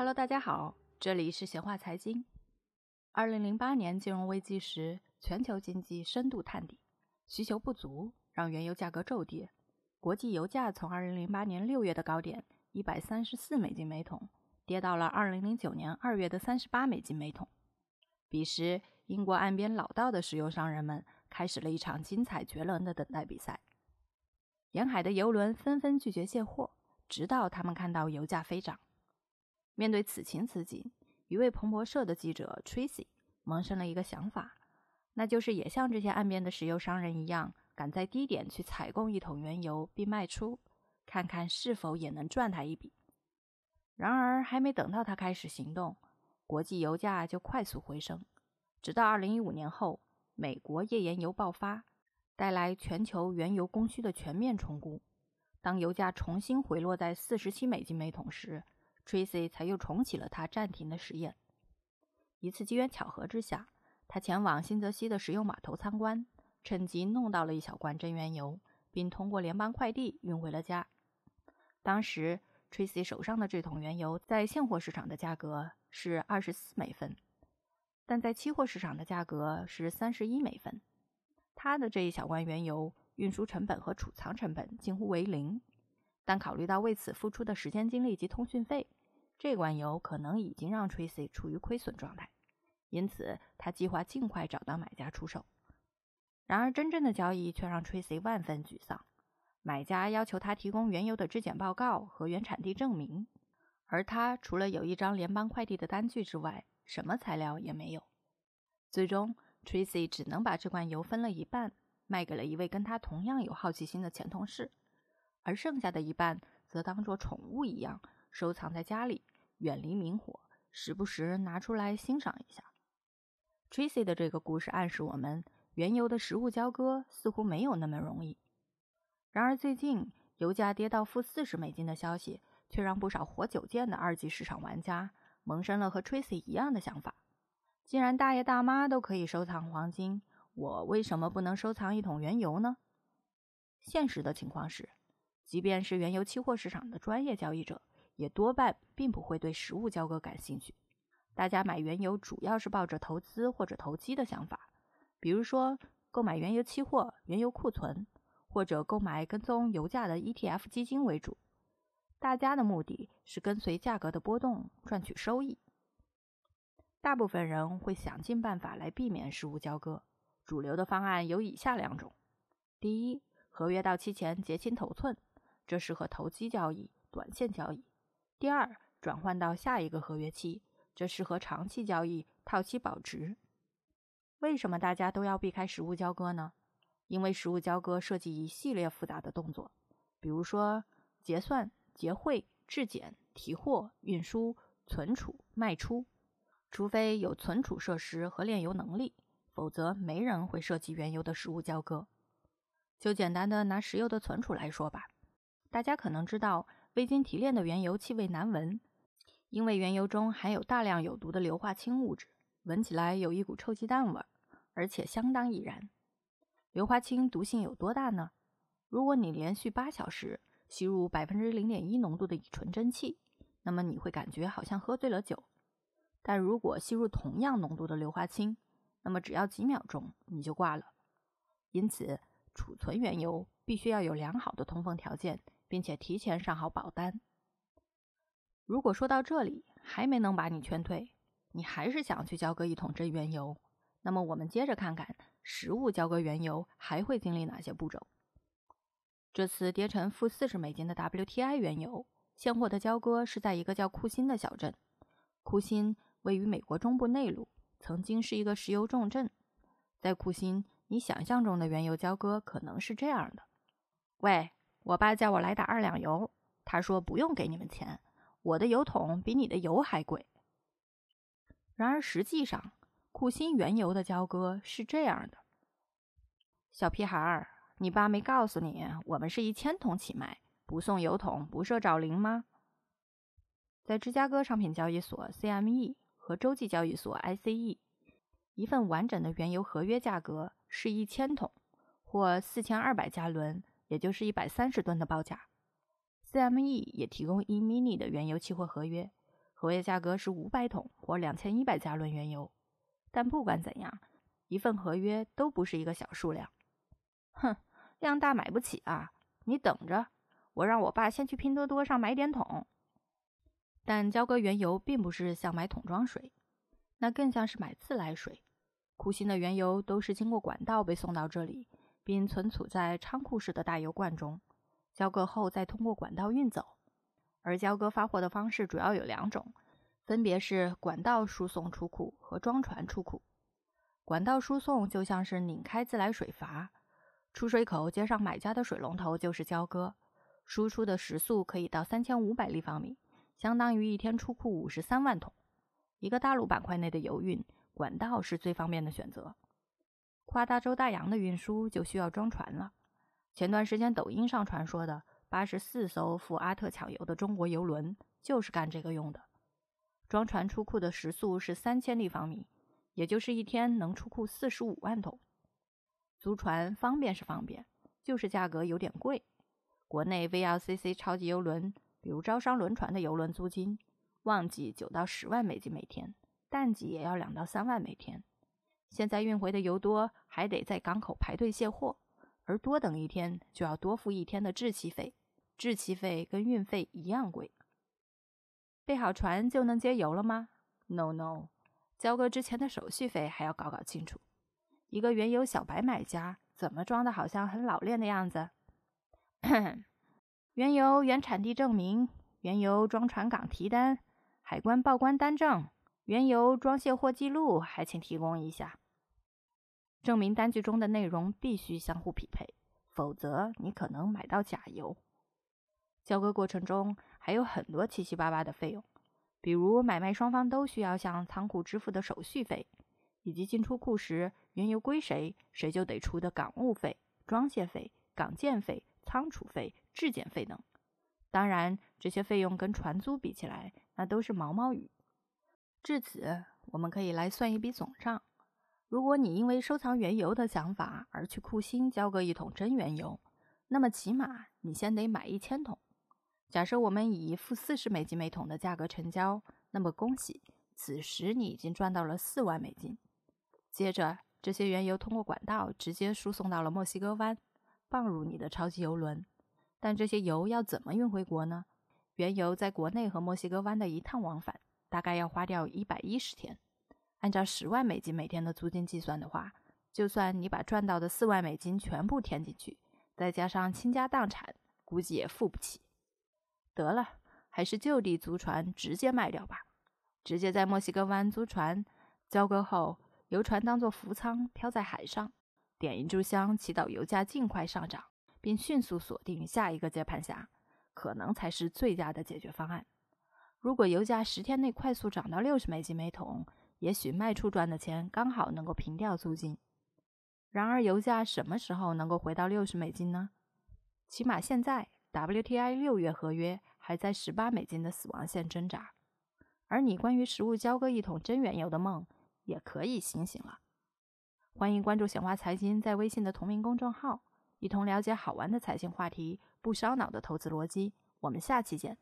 Hello，大家好，这里是闲话财经。二零零八年金融危机时，全球经济深度探底，需求不足让原油价格骤跌，国际油价从二零零八年六月的高点一百三十四美金每桶，跌到了二零零九年二月的三十八美金每桶。彼时，英国岸边老道的石油商人们开始了一场精彩绝伦的等待比赛。沿海的油轮纷纷拒绝卸货，直到他们看到油价飞涨。面对此情此景，一位彭博社的记者 Tracy 萌生了一个想法，那就是也像这些岸边的石油商人一样，赶在低点去采购一桶原油并卖出，看看是否也能赚他一笔。然而，还没等到他开始行动，国际油价就快速回升，直到2015年后，美国页岩油爆发，带来全球原油供需的全面重估。当油价重新回落在47美金每桶时，Tracy 才又重启了他暂停的实验。一次机缘巧合之下，他前往新泽西的石油码头参观，趁机弄到了一小罐真原油，并通过联邦快递运回了家。当时，Tracy 手上的这桶原油在现货市场的价格是二十四美分，但在期货市场的价格是三十一美分。他的这一小罐原油运输成本和储藏成本近乎为零，但考虑到为此付出的时间、精力及通讯费，这罐油可能已经让 Tracy 处于亏损状态。因此，他计划尽快找到买家出售。然而，真正的交易却让 Tracy 万分沮丧。买家要求他提供原油的质检报告和原产地证明，而他除了有一张联邦快递的单据之外，什么材料也没有。最终，Tracy 只能把这罐油分了一半，卖给了一位跟他同样有好奇心的前同事，而剩下的一半则当作宠物一样收藏在家里，远离明火，时不时拿出来欣赏一下。Tracy 的这个故事暗示我们，原油的实物交割似乎没有那么容易。然而，最近油价跌到负四十美金的消息，却让不少活久见的二级市场玩家萌生了和 Tracy 一样的想法：既然大爷大妈都可以收藏黄金，我为什么不能收藏一桶原油呢？现实的情况是，即便是原油期货市场的专业交易者，也多半并不会对实物交割感兴趣。大家买原油主要是抱着投资或者投机的想法，比如说购买原油期货、原油库存。或者购买跟踪油价的 ETF 基金为主，大家的目的是跟随价格的波动赚取收益。大部分人会想尽办法来避免实物交割。主流的方案有以下两种：第一，合约到期前结清头寸，这适合投机交易、短线交易；第二，转换到下一个合约期，这适合长期交易、套期保值。为什么大家都要避开实物交割呢？因为实物交割涉及一系列复杂的动作，比如说结算、结汇、质检、提货、运输、存储、卖出。除非有存储设施和炼油能力，否则没人会涉及原油的实物交割。就简单的拿石油的存储来说吧，大家可能知道，未经提炼的原油气味难闻，因为原油中含有大量有毒的硫化氢物质，闻起来有一股臭鸡蛋味，而且相当易燃。硫化氢毒性有多大呢？如果你连续八小时吸入百分之零点一浓度的乙醇蒸气，那么你会感觉好像喝醉了酒。但如果吸入同样浓度的硫化氢，那么只要几秒钟你就挂了。因此，储存原油必须要有良好的通风条件，并且提前上好保单。如果说到这里还没能把你劝退，你还是想去交割一桶真原油，那么我们接着看看。实物交割原油还会经历哪些步骤？这次跌成负四十美金的 WTI 原油现货的交割是在一个叫库欣的小镇。库欣位于美国中部内陆，曾经是一个石油重镇。在库欣，你想象中的原油交割可能是这样的：喂，我爸叫我来打二两油，他说不用给你们钱，我的油桶比你的油还贵。然而实际上，库欣原油的交割是这样的：小屁孩儿，你爸没告诉你，我们是一千桶起卖，不送油桶不设找零吗？在芝加哥商品交易所 （CME） 和洲际交易所 （ICE），一份完整的原油合约价格是一千桶或四千二百加仑，也就是一百三十吨的报价。CME 也提供 E-mini 的原油期货合约，合约价格是五百桶或两千一百加仑原油。但不管怎样，一份合约都不是一个小数量。哼，量大买不起啊！你等着，我让我爸先去拼多多上买点桶。但交割原油并不是像买桶装水，那更像是买自来水。库欣的原油都是经过管道被送到这里，并存储在仓库式的大油罐中，交割后再通过管道运走。而交割发货的方式主要有两种，分别是管道输送出库和装船出库。管道输送就像是拧开自来水阀，出水口接上买家的水龙头就是交割，输出的时速可以到三千五百立方米，相当于一天出库五十三万桶。一个大陆板块内的油运，管道是最方便的选择。跨大洲大洋的运输就需要装船了。前段时间抖音上传说的。八十四艘赴阿特抢油的中国游轮就是干这个用的。装船出库的时速是三千立方米，也就是一天能出库四十五万桶。租船方便是方便，就是价格有点贵。国内 VLCC 超级游轮，比如招商轮船的游轮租金，旺季九到十万美金每天，淡季也要两到三万每天。现在运回的油多，还得在港口排队卸货，而多等一天就要多付一天的滞期费。滞期费跟运费一样贵。备好船就能接油了吗？No No，交割之前的手续费还要搞搞清楚。一个原油小白买家怎么装的好像很老练的样子？原油原产地证明、原油装船港提单、海关报关单证、原油装卸货记录，还请提供一下。证明单据中的内容必须相互匹配，否则你可能买到假油。交割过程中还有很多七七八八的费用，比如买卖双方都需要向仓库支付的手续费，以及进出库时原油归谁，谁就得出的港务费、装卸费、港建费、仓储费、质检费等。当然，这些费用跟船租比起来，那都是毛毛雨。至此，我们可以来算一笔总账：如果你因为收藏原油的想法而去库欣交割一桶真原油，那么起码你先得买一千桶。假设我们以负四十美金每桶的价格成交，那么恭喜，此时你已经赚到了四万美金。接着，这些原油通过管道直接输送到了墨西哥湾，放入你的超级油轮。但这些油要怎么运回国呢？原油在国内和墨西哥湾的一趟往返，大概要花掉一百一十天。按照十万美金每天的租金计算的话，就算你把赚到的四万美金全部填进去，再加上倾家荡产，估计也付不起。得了，还是就地租船直接卖掉吧。直接在墨西哥湾租船，交割后，油船当做浮舱漂在海上，点一炷香，祈祷油价尽快上涨，并迅速锁定下一个接盘侠，可能才是最佳的解决方案。如果油价十天内快速涨到六十美金每桶，也许卖出赚的钱刚好能够平掉租金。然而，油价什么时候能够回到六十美金呢？起码现在。WTI 六月合约还在十八美金的死亡线挣扎，而你关于实物交割一桶真原油的梦也可以醒醒了。欢迎关注显化财经在微信的同名公众号，一同了解好玩的财经话题，不烧脑的投资逻辑。我们下期见。